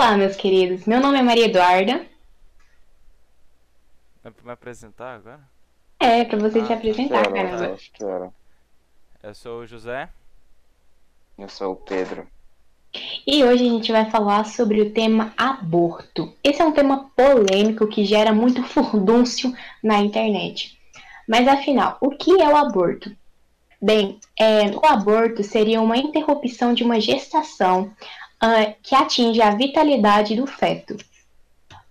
Olá, meus queridos. Meu nome é Maria Eduarda. Vai me apresentar agora? É, pra você Ah, se apresentar, caramba. acho que era. Eu sou o José. Eu sou o Pedro. E hoje a gente vai falar sobre o tema aborto. Esse é um tema polêmico que gera muito furdúncio na internet. Mas afinal, o que é o aborto? Bem, é, o aborto seria uma interrupção de uma gestação que atinge a vitalidade do feto.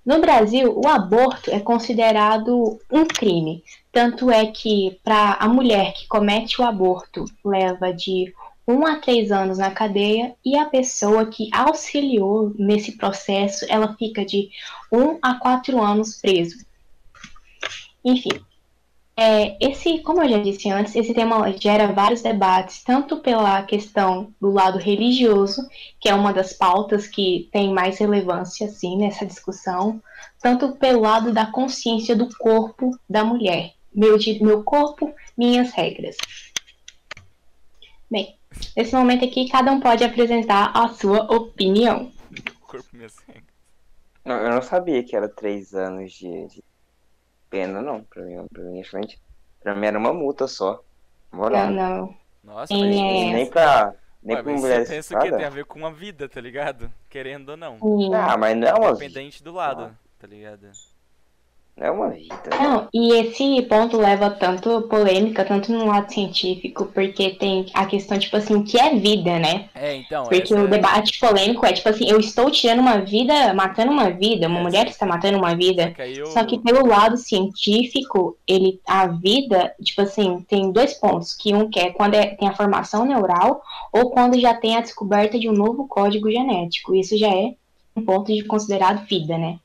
No Brasil, o aborto é considerado um crime. Tanto é que, para a mulher que comete o aborto, leva de 1 a 3 anos na cadeia e a pessoa que auxiliou nesse processo, ela fica de 1 a 4 anos preso. Enfim, é, esse, como eu já disse antes, esse tema gera vários debates, tanto pela questão do lado religioso, que é uma das pautas que tem mais relevância assim nessa discussão, tanto pelo lado da consciência do corpo da mulher. Meu, meu corpo, minhas regras. Bem, nesse momento aqui, cada um pode apresentar a sua opinião. Corpo minha sangue. Não, eu não sabia que era três anos de, de pena, não. Pra mim, pra mim, excelente. Pra mim era uma multa só. Moral. Não, não. Nossa, mas, é. Nem pra. Nem Ué, pra mas mulher você pensa que tem a ver com a vida, tá ligado? Querendo ou não. Ah, mas não é uma. Independente do lado, tá ligado? Não é uma vida. Não, e esse ponto leva tanto polêmica, tanto no lado científico, porque tem a questão, tipo assim, o que é vida, né? É, então. Porque o debate polêmico é, tipo assim, eu estou tirando uma vida, matando uma vida, uma É, mulher sim. está matando uma vida. Só que aí eu... Só que pelo lado científico, ele, a vida, tipo assim, tem dois pontos, que um que é quando é- tem a formação neural ou quando já tem a descoberta de um novo código genético. Isso já é um ponto de considerado vida, né?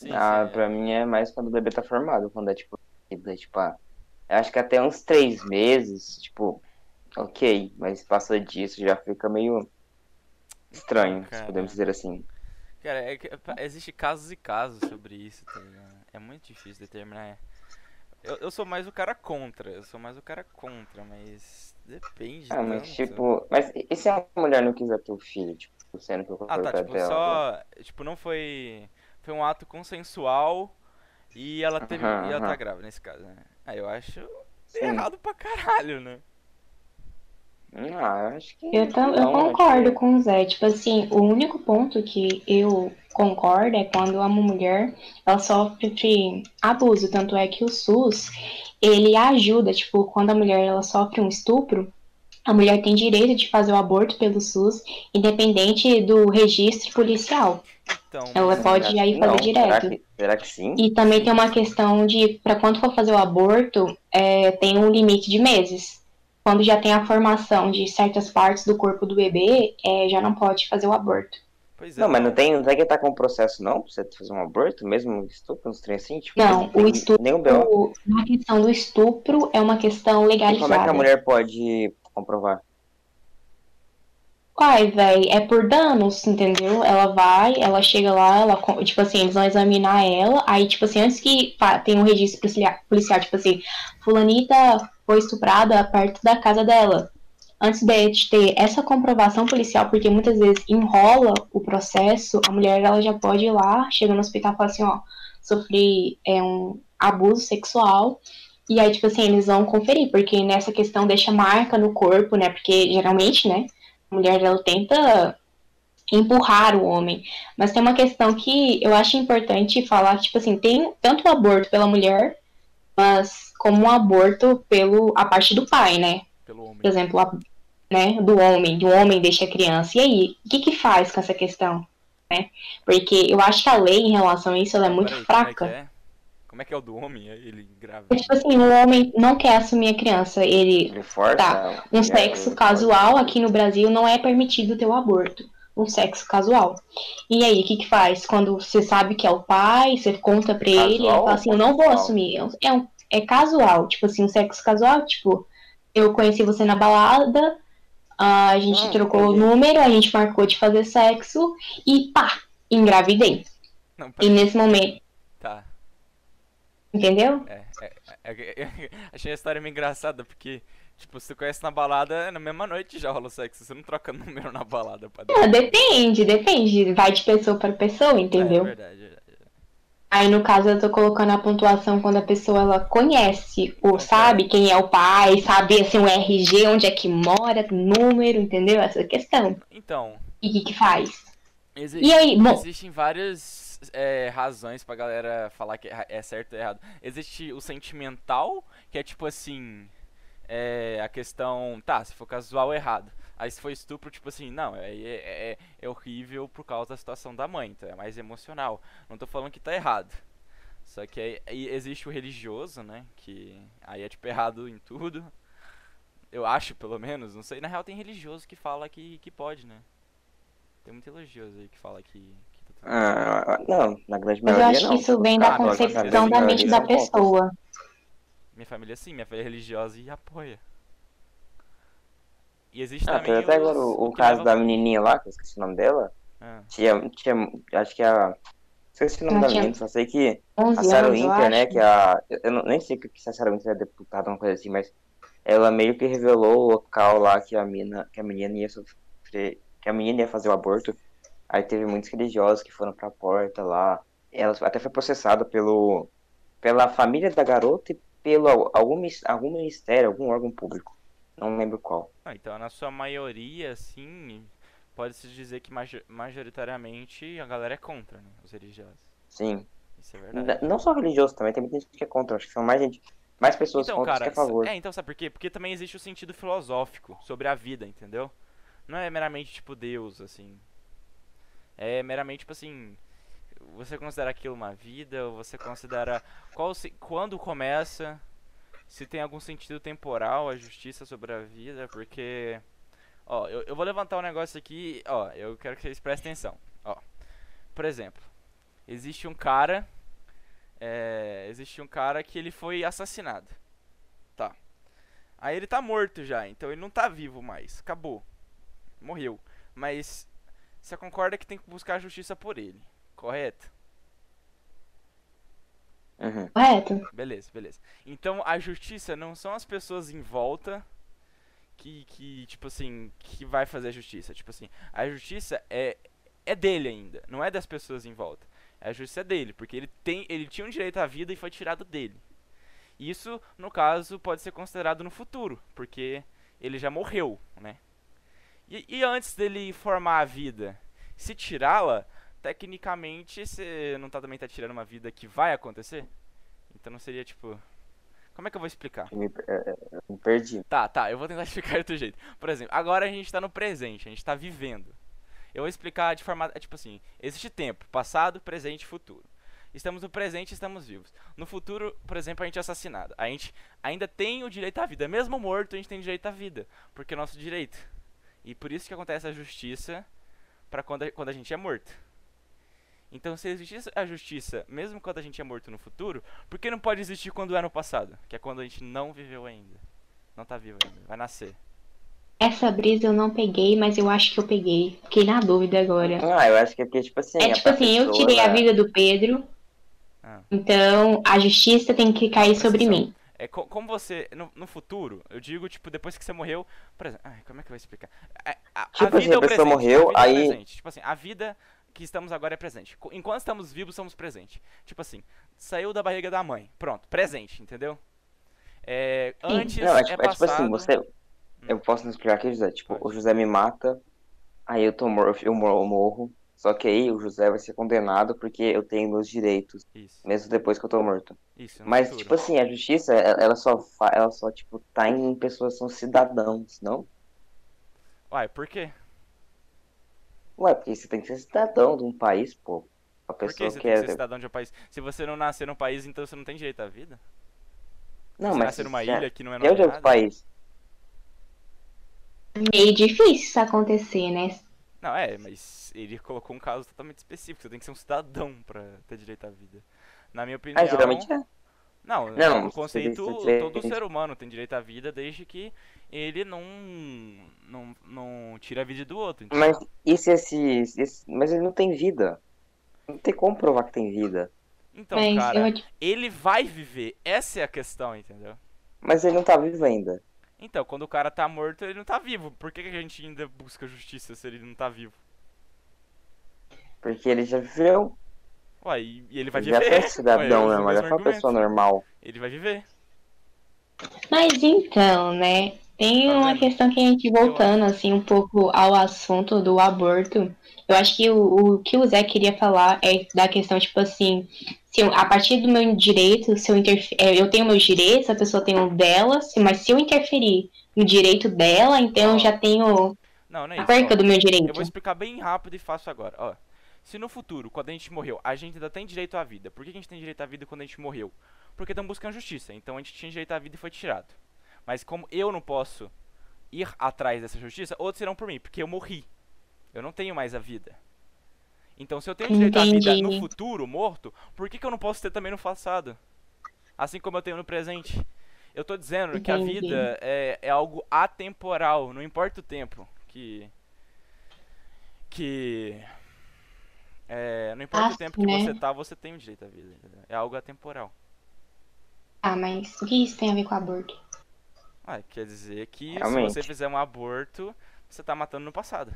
Sim, Ah, sim, pra mim é mais quando o bebê tá formado, quando é tipo. vida, tipo, ah, eu acho que até uns três meses, tipo, ok, mas passa disso já fica meio estranho, se Cara. podemos dizer assim. Cara, é pá, existe casos e casos sobre isso, tá ligado? É muito difícil determinar. Eu, eu sou mais o cara contra, eu sou mais o cara contra, mas depende Ah, mas tanto. tipo, mas e se a mulher não quiser ter o filho, tipo, sendo que eu Ah, tá, pra tipo, dela? só. Tipo, não foi. Foi um ato consensual e ela teve. Aham, e ela tá grávida nesse caso, né? Aí eu acho Sim. errado pra caralho, né? Ah, eu acho que. Eu, tam, eu não, acho concordo que- com o Zé. Tipo assim, o único ponto que eu concordo é quando uma mulher ela sofre de abuso. Tanto é que o SUS ele ajuda, tipo, quando a mulher ela sofre um estupro, a mulher tem direito de fazer o aborto pelo SUS, independente do registro policial. Então. Ela pode aí fazer não? direto. Será que, será que sim? E também tem uma questão de, para quando for fazer o aborto, é, tem um limite de meses. Quando já tem a formação de certas partes do corpo do bebê, é, já não pode fazer o aborto. Pois é. Não, mas não tem, não tem que estar com processo não, pra você fazer um aborto, mesmo estupro, uns trem assim? Tipo, Não, tem o estupro, Nenhum B.O. o- na questão do estupro, é uma questão E como é que legalizada. a mulher pode comprovar? Uai, véi, é por danos, entendeu? Ela vai, ela chega lá, ela, tipo assim, eles vão examinar ela, aí, tipo assim, antes que tem um registro policial, tipo assim, fulanita foi estuprada perto da casa dela. Antes de ter essa comprovação policial, porque muitas vezes enrola o processo, a mulher, ela já pode ir lá, chega no hospital e fala assim, ó, sofri é, um abuso sexual, e aí, tipo assim, eles vão conferir, porque nessa questão deixa marca no corpo, né, porque geralmente, né, mulher ela tenta empurrar o homem. Mas tem uma questão que eu acho importante falar, tipo assim, tem tanto o aborto pela mulher, mas como o aborto pelo a parte do pai, né? Pelo homem. Por exemplo, a, né, do homem, do homem deixa a criança. E aí, o que que faz com essa questão? Né? Porque eu acho que a lei em relação a isso ela é muito Peraí, fraca. É, é? Como é que é o do homem? Ele grávida. É tipo assim, o homem não quer assumir a criança, ele Ele força? Tá, um É, sexo ele casual aqui no Brasil não é permitido ter o aborto. Um sexo casual. E aí, o que que faz? Quando você sabe que é o pai, você conta pra ele, ele Casual fala assim, eu não vou casual? assumir. É, um- é, é casual, tipo assim, um sexo casual, tipo, eu conheci você na balada, a gente Ah, trocou o número, a gente marcou de fazer sexo e pá, engravidei. Não, E nesse momento. Entendeu? É, é, é, é, é, achei a história meio engraçada, porque, Tipo, tu conhece na balada, na mesma noite já rola sexo. Você não troca número na balada pra Não, depende, depende. Vai de pessoa para pessoa, entendeu? É verdade, é verdade. Aí no caso eu tô colocando a pontuação quando a pessoa ela conhece, ou sabe quem é o pai, sabe assim, o RG, onde é que mora, número, entendeu? Essa questão. Então, E o que que faz? exi- E aí, bom, existem várias é, razões pra galera falar que é é certo ou errado. Existe o sentimental, que é tipo assim. É, a questão. Tá, se for casual, errado. Aí se for estupro, tipo assim, não, é, é, é- é horrível por causa da situação da mãe, então é mais emocional. Não tô falando que tá errado. Só que aí, aí existe o religioso, né? Que aí é tipo errado em tudo. Eu acho, pelo menos, não sei. Na real tem religioso que fala que, que pode, né? Tem muito religioso aí que fala que, Ah, não, na grande mas eu maioria acho não. que isso vem da Ah, concepção da maioria mente da pessoa. Minha família sim, minha família é religiosa e apoia. E existe Ah, também até agora o, caso da menininha lá, que eu esqueci o nome dela. Ah, Tinha, tinha, acho que a. Esqueci o nome Ela da tinha menina, só sei que 11 a Sarah Winter, né, que a. Eu eu não, nem sei que se a Sarah Winter é deputada, uma coisa assim, mas ela meio que revelou o local lá que a mina, que a menina ia sofrer, que a menina ia fazer o aborto. Aí teve muitos religiosos que foram pra porta lá. Ela até foi processada pelo, pela família da garota e pelo algum, algum ministério, algum órgão público. Não lembro qual. ah, então na sua maioria, sim, pode-se dizer que majo- majoritariamente a galera é contra, né? Os religiosos. Sim. Isso é verdade. Não só religioso também, tem muita gente que é contra. Acho que são mais gente, mais pessoas Então, contra cara, que a favor. é, então sabe por quê? Porque também existe o sentido filosófico sobre a vida, entendeu? Não é meramente tipo Deus, assim. É meramente tipo assim, você considera aquilo uma vida, ou você considera qual se- quando começa, se tem algum sentido temporal a justiça sobre a vida, porque ó, eu, eu vou levantar um negócio aqui, ó, eu quero que vocês prestem atenção. Ó. Por exemplo, existe um cara é, existe um cara que ele foi assassinado. Tá. Aí ele tá morto já, então ele não tá vivo mais. Acabou. Morreu. Mas você concorda que tem que buscar a justiça por ele, correto? Uhum. Correto? Beleza, beleza. Então a justiça não são as pessoas em volta que, que tipo assim, que vai fazer a justiça. Tipo assim, a justiça é, é dele ainda, não é das pessoas em volta. A justiça é dele, porque ele, tem, ele tinha um direito à vida e foi tirado dele. Isso, no caso, pode ser considerado no futuro, porque ele já morreu, né? E, e antes dele formar a vida, se tirá-la, tecnicamente você não tá, também tá tirando uma vida que vai acontecer? Então não seria tipo. Como é que eu vou explicar? Me, é, é, me perdi. Tá, tá, eu vou tentar explicar de outro jeito. Por exemplo, agora a gente tá no presente, a gente tá vivendo. Eu vou explicar de forma. é Tipo assim, existe tempo, passado, presente e futuro. Estamos no presente, estamos vivos. No futuro, por exemplo, a gente é assassinado. A gente ainda tem o direito à vida. Mesmo morto, a gente tem direito à vida. Porque é nosso direito. E por isso que acontece a justiça para quando, a- quando a gente é morto. Então, se existisse a justiça, mesmo quando a gente é morto no futuro, por que não pode existir quando é no passado? Que é quando a gente não viveu ainda. Não tá vivo ainda, vai nascer. Essa brisa eu não peguei, mas eu acho que eu peguei. Fiquei na dúvida agora. Ah, eu acho que é porque, tipo assim. É tipo assim, eu tirei a vida do Pedro, Ah. então a justiça tem que cair sobre Presta mim. É co- como você, no, no futuro, eu digo, tipo, depois que você morreu, por exemplo, ai, como é que eu vou explicar? A, a- a Tipo assim, vida é a o presente, morreu, a vida é aí- presente. Tipo assim, a vida que estamos agora é presente. Enquanto estamos vivos, somos presente. Tipo assim, saiu da barriga da mãe, pronto, presente, entendeu? É, antes Não, é é, tipo, é tipo passado... assim, você. Eu posso explicar aqui, José? Tipo, o José me mata, aí eu tô mor eu mor- eu morro. Só que aí o José vai ser condenado porque eu tenho meus direitos, Isso, mesmo depois que eu tô morto. isso, Mas, futuro. tipo assim, a justiça, ela só, ela só, tipo, tá em pessoas que são cidadãos, não? Uai, por quê? Ué, porque você tem que ser cidadão de um país, pô. A Por que pessoa você que tem que é. ser cidadão de um país? Se você não nascer num país, então você não tem direito à vida? Não, você mas nascer numa já- ilha que não é é de outro nomeada? país. Meio difícil isso acontecer, né? Não, é, mas ele colocou um caso totalmente específico. Você tem que ser um cidadão pra ter direito à vida. Na minha opinião. Ah, geralmente é. Não, Não, no você conceito, todo ser humano tem direito à vida desde que ele não. não, não tire a vida do outro. entendeu? Mas e se esse, esse- Mas ele não tem vida. Não tem como provar que tem vida. Então, mas cara, eu, ele vai viver. Essa é a questão, entendeu? Mas ele não tá vivo ainda. Então, quando o cara tá morto, ele não tá vivo. Por que, que a gente ainda busca justiça se ele não tá vivo? Porque ele já viveu. Ué, e, e ele vai já viver. foi cidadão, Ué, né? é o Mas já mesmo foi uma pessoa normal. Ele vai viver. Mas então, né? Tem Tá uma questão que a gente voltando assim um pouco ao assunto do aborto. Eu acho que o, o que o Zé queria falar é da questão tipo assim, se eu- a partir do meu direito, se eu interfe- é, eu tenho meus direitos, a pessoa tem o dela, se- mas se eu interferir no direito dela, então eu já tenho Não, não é a perca do meu Eu direito. vou explicar bem rápido e fácil agora. Ó, se no futuro, quando a gente morreu, a gente ainda tem direito à vida. Por que a gente tem direito à vida quando a gente morreu? Porque estamos buscando justiça. Então a gente tinha direito à vida e foi tirado. Mas como eu não posso ir atrás dessa justiça, outros irão por mim, porque eu morri. Eu não tenho mais a vida. Então se eu tenho direito à vida no Entendi. futuro, morto, por que, que eu não posso ter também no passado? Assim como eu tenho no presente. Eu tô dizendo que a Entendi. vida é, é algo atemporal, não importa o tempo que. Que. É, não importa o Ah, tempo que né? você tá, você tem o direito à vida. É algo atemporal. Ah, mas o que isso tem a ver com aborto? Ah, quer dizer que Realmente. se você fizer um aborto, você tá matando no passado.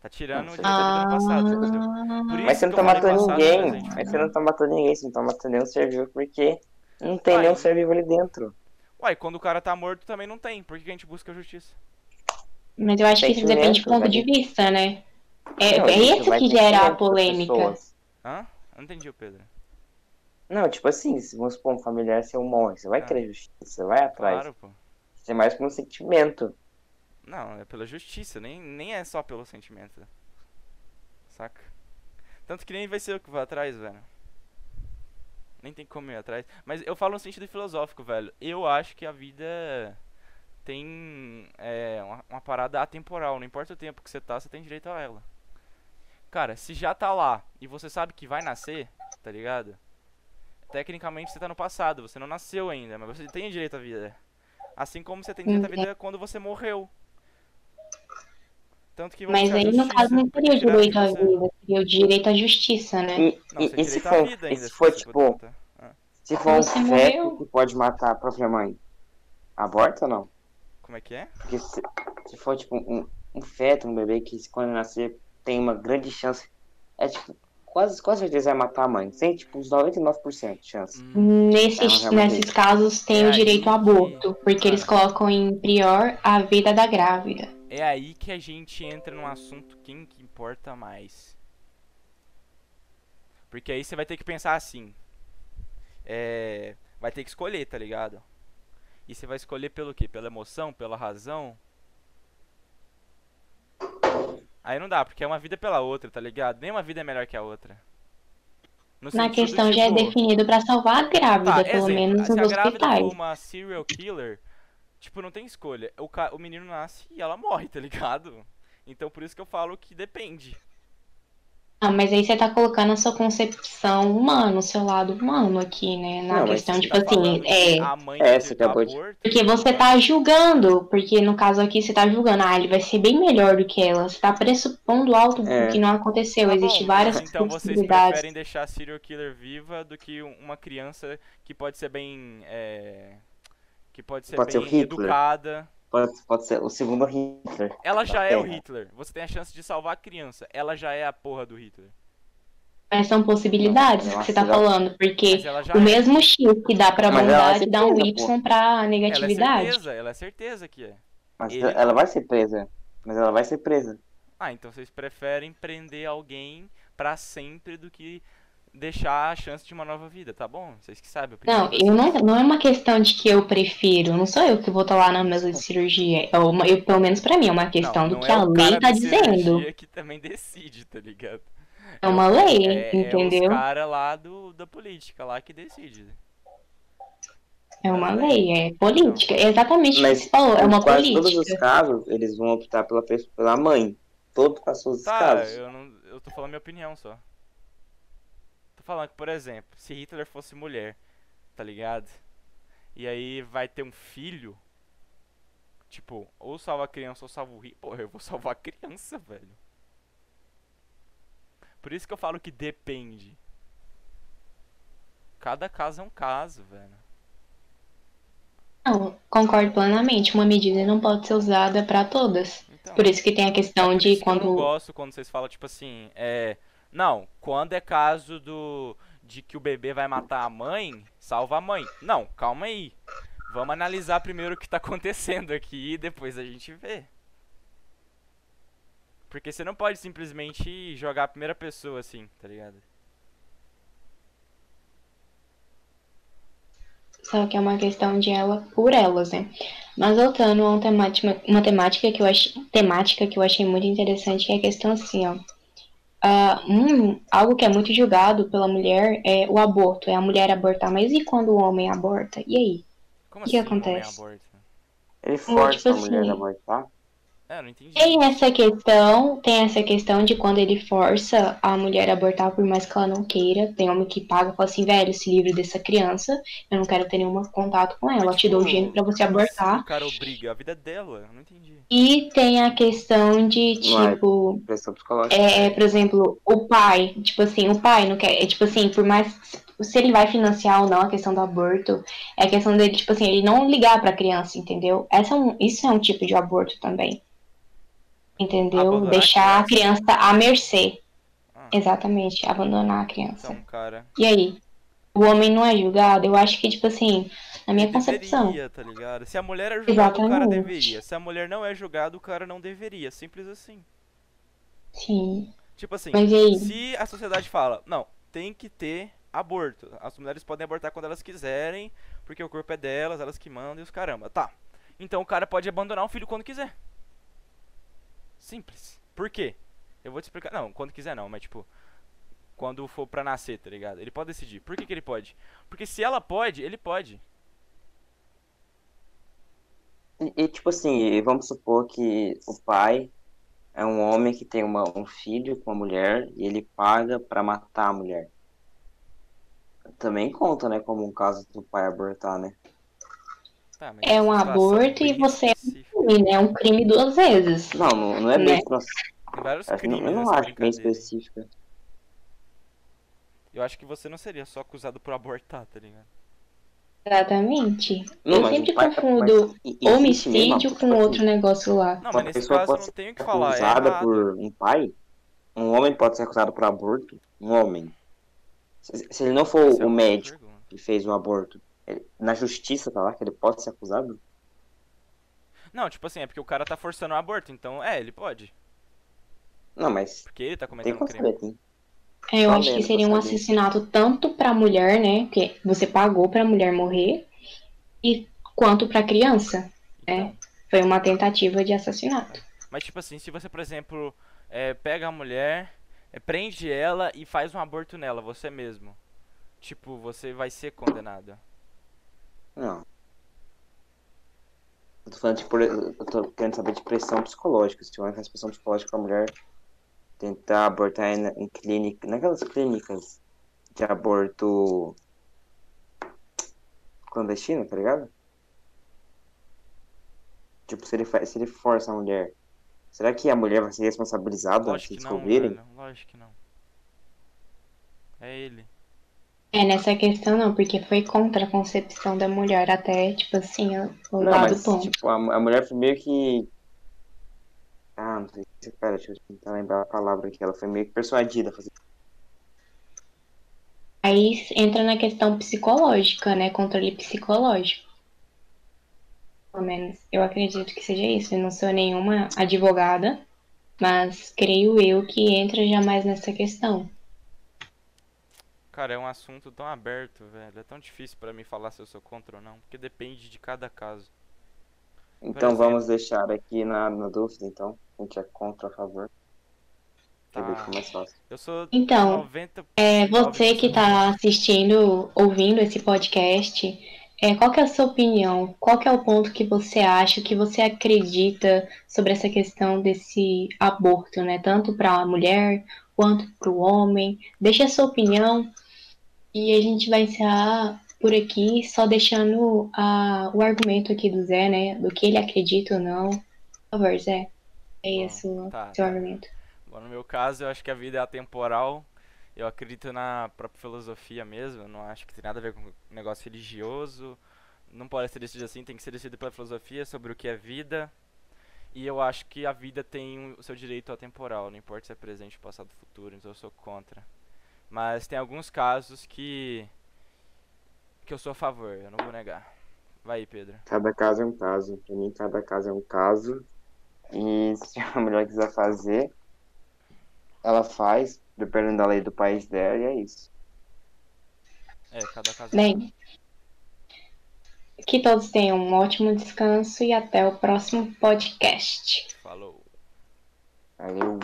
Tá tirando Não o passado, entendeu? Ah, Por Mas você não tá matando passado, ninguém. Mas você não tá matando ninguém, você não tá matando nenhum ser vivo porque não tem Uai. nenhum ser vivo ali dentro. Uai, quando o cara tá morto também não tem. Por que a gente busca justiça? Mas eu acho que isso depende do ponto de velho. vista, né? É, Não, é isso que gera a polêmica. pessoas. Hã? Eu não entendi o Pedro. Não, tipo assim, se vamos supor um familiar seu morre, você vai Ah. querer justiça, você vai atrás. Claro, pô. Isso é mais por um sentimento. Não, é pela justiça, nem, nem é só pelo sentimento. Saca? Tanto que nem vai ser eu que vou atrás, velho. Nem tem como ir atrás. Mas eu falo no sentido filosófico, velho. Eu acho que a vida tem é, uma, uma parada atemporal. Não importa o tempo que você tá, você tem direito a ela. Cara, se já tá lá e você sabe que vai nascer, tá ligado? Tecnicamente você tá no passado, você não nasceu ainda, mas você tem direito à vida. Assim como você tem direito à vida quando você morreu. Tanto que Mas aí, no caso, não seria o direito à você. vida, seria o direito à justiça, né? E, Não, e- e se for, vida ainda, se for tipo. Ah, se for um feto que pode matar a própria mãe, aborta ou não? Como é que é? Porque se, se for tipo um, um feto, um bebê que quando nascer tem uma grande chance, é tipo, quase, quase certeza vai matar a mãe. Tem tipo uns 99% de chance. Hum, Nesses, É, nesses casos, tem É o direito ao que- aborto, porque eles Cara. colocam em prior a vida da grávida. é aí que a gente entra num assunto quem que importa mais. Porque aí você vai ter que pensar assim. É, vai ter que escolher, tá ligado? E você vai escolher pelo quê? Pela emoção? Pela razão? Aí não dá, porque é uma vida pela outra, tá ligado? Nenhuma vida é melhor que a outra. No Na questão já é tipo, definido pra salvar a grávida, Tá, pelo exemplo, menos se nos a grávida hospitais. for uma serial killer, tipo, não tem escolha. O, ca... o menino nasce e ela morre, tá ligado? Então por isso que eu falo que depende. Ah, mas aí você tá colocando a sua concepção humana, o seu lado humano aqui, né? Na Não, questão, tipo Tá assim, que é. a mãe É, você acabou de- Porque você tá julgando, porque no caso aqui você tá julgando, ah, ele vai ser bem melhor do que ela. Você tá pressupondo algo É. que não aconteceu. Tá Existem várias Então vocês possibilidades. preferem deixar a serial killer viva do que um- uma criança que pode ser bem. é, que pode ser Pode ser bem Hitler. educada. Pode, pode ser o segundo Hitler. Ela já é o. Hitler. Você tem a chance de salvar a criança. Ela já é a porra do Hitler. Mas são possibilidades Não, que você tá que falando, porque já o é. mesmo X que dá pra Mas bondade ser dá um Y pra Ela é negatividade. certeza, ela é certeza que é. Mas Ele ela vai ser presa. Mas ela vai ser presa. Ah, então vocês preferem prender alguém pra sempre do que deixar a chance de uma nova vida, tá bom? Vocês que sabem. a opinião Não, eu não, não é uma questão de que eu prefiro, não sou eu que vou estar lá na mesa de cirurgia. É uma, eu, pelo menos pra mim, é uma questão não, do não que é a o lei tá dizendo. cirurgia que também decide, tá ligado? É uma o- lei, é, entendeu? É os cara lá do, da política lá que decide. É uma lei, é política. É exatamente o que você falou, é uma quase todos os política. casos, eles vão optar pela, pela mãe. Todos os Tá, casos. eu não. Eu tô falando minha opinião só. Falando que, por exemplo, se Hitler fosse mulher, tá ligado? E aí vai ter um filho. Tipo, ou salva a criança ou salva o Hitler. Porra, eu vou salvar a criança, velho. Por isso que eu falo que depende. Cada caso é um caso, velho. Não, concordo plenamente. Uma medida não pode ser usada para todas. Então, Por isso que tem a é questão por de que eu não quando. gosto quando vocês falam, tipo assim, é. Não, quando é caso do. De que o bebê vai matar a mãe, salva a mãe. Não, calma aí. Vamos analisar primeiro o que tá acontecendo aqui e depois a gente vê. Porque você não pode simplesmente jogar a primeira pessoa assim, tá ligado? Só que é uma questão de ela por elas, né? Mas voltando a uma temática, uma temática que eu achei, temática que eu achei muito interessante, que é a questão assim, ó. Ah, um, algo que é muito julgado pela mulher é o aborto, é a mulher abortar. Mas e quando o homem aborta? E aí? Como O que assim homem acontece? aborta? Ele força tipo a mulher assim, a abortar? É, não entendi. Tem essa questão, tem essa questão de quando ele força a mulher a abortar por mais que ela não queira. Tem homem que paga e fala assim, velho, se livre dessa criança, eu não quero ter nenhum contato com ela, eu Mas, te dou o tipo, gênio pra você abortar. o cara obriga? A vida é dela, eu não entendi. E tem a questão de, tipo, Pressão psicológica. é, é, por exemplo, o pai, tipo assim, o pai não quer, é, tipo assim, por mais se ele vai financiar ou não a questão do aborto, é a questão dele, tipo assim, ele não ligar pra criança, entendeu? Essa é um, isso é um tipo de aborto também. Entendeu? Abandonar a Deixar a criança. criança à mercê. Ah. Exatamente, abandonar a criança. Então, cara. E aí? O homem não é julgado? Eu acho que, tipo assim, na minha concepção. Deveria, tá ligado? Se a mulher é julgada, o cara deveria. Se a mulher não é julgada, o cara não deveria. Simples assim. Sim. Tipo assim, se a sociedade fala, não, tem que ter aborto. As mulheres podem abortar quando elas quiserem, porque o corpo é delas, elas que mandam e os caramba. Tá. Então o cara pode abandonar um filho quando quiser. Simples. Por quê? Eu vou te explicar. Não, quando quiser não, mas tipo. Quando for pra nascer, tá ligado? Ele pode decidir. Por que, que ele pode? Porque se ela pode, ele pode. E, e, tipo assim, vamos supor que o pai é um homem que tem uma, um filho com uma mulher e ele paga pra matar a mulher. Também conta, né, como um caso do pai abortar, né? Tá, mas É um aborto e você é específica. Crime, né? É um crime duas vezes. Não, não, não é bem. Né? Nossa, Tem vários acho que não- eu não nessa acho bem específica. Eu acho que você não seria só acusado por abortar, tá ligado? Exatamente. Não, eu sempre confundo mas existe mesmo homicídio com outro negócio lá. Não, Uma mas nesse pessoa caso não ser tenho o que falar. É acusada errado. por um pai, um homem pode ser acusado por aborto, um homem. Se, se ele não for Essa é o uma médico pergunta. que fez o aborto, ele- na justiça tá lá que ele pode ser acusado? Não, tipo assim, é porque o cara tá forçando o aborto, então é, ele pode. Não, mas Porque ele tá tem cometendo um crime. saber. É, eu Só acho que seria um saber. assassinato tanto pra mulher, né? Porque você pagou pra mulher morrer, e quanto pra criança. É. Então, Foi uma tentativa de assassinato. mas tipo assim, se você, por exemplo, é, pega a mulher, é, prende ela e faz um aborto nela, você mesmo. Tipo, você vai ser condenado. Não. Eu tô falando de, por- eu tô querendo saber de pressão psicológica. Se tiver pressão psicológica pra mulher tentar abortar em, em clínica, naquelas clínicas de aborto clandestino, tá ligado? Tipo, se ele, se ele força a mulher, será que a mulher vai ser responsabilizada se Lógico não, descobrirem? velho. Lógico que não. É ele. É, nessa questão não, porque foi contra a concepção da mulher, até, tipo assim, o Não, lado mas ponto. tipo, a, a mulher foi meio que. Ah, não sei se. Pera, deixa eu tentar lembrar a palavra aqui. Ela foi meio que persuadida a fazer. Aí entra na questão psicológica, né? Controle psicológico. Pelo menos eu acredito que seja isso. Eu não sou nenhuma advogada, mas creio eu que entra já mais nessa questão. Cara, é um assunto tão aberto, velho. É tão difícil pra mim falar se eu sou contra ou não, porque depende de cada caso. Então exemplo. vamos deixar aqui na, na dúvida, então. A gente é contra ou a favor. Tá. fácil. Eu sou Então, 90 É, você que está assistindo, ouvindo esse podcast, é, qual que é a sua opinião? Qual que é o ponto que você acha, que você acredita sobre essa questão desse aborto, né? Tanto para a mulher quanto para o homem. Deixa a sua opinião e a gente vai encerrar por aqui, só deixando a, o argumento aqui do Zé, né? Do que ele acredita ou não. Por favor, Zé. É Bom, esse o tá, seu tá. argumento. Bom, no meu caso, eu acho que a vida é atemporal. Eu acredito na própria filosofia mesmo. Eu não acho que tem nada a ver com negócio religioso. não pode ser decidido assim, tem que ser decidido pela filosofia sobre o que é vida. E eu acho que a vida tem o seu direito atemporal, não importa se é presente, passado, futuro, então eu sou contra. Mas tem alguns casos que que eu sou a favor, eu não vou negar. Vai aí, Pedro. Cada caso é um caso. Pra mim, cada caso é um caso. E se a mulher quiser fazer, ela faz, dependendo da lei do país dela, e é isso. É, cada caso é Bem, que todos tenham um ótimo descanso e até o próximo podcast. Falou. Valeu.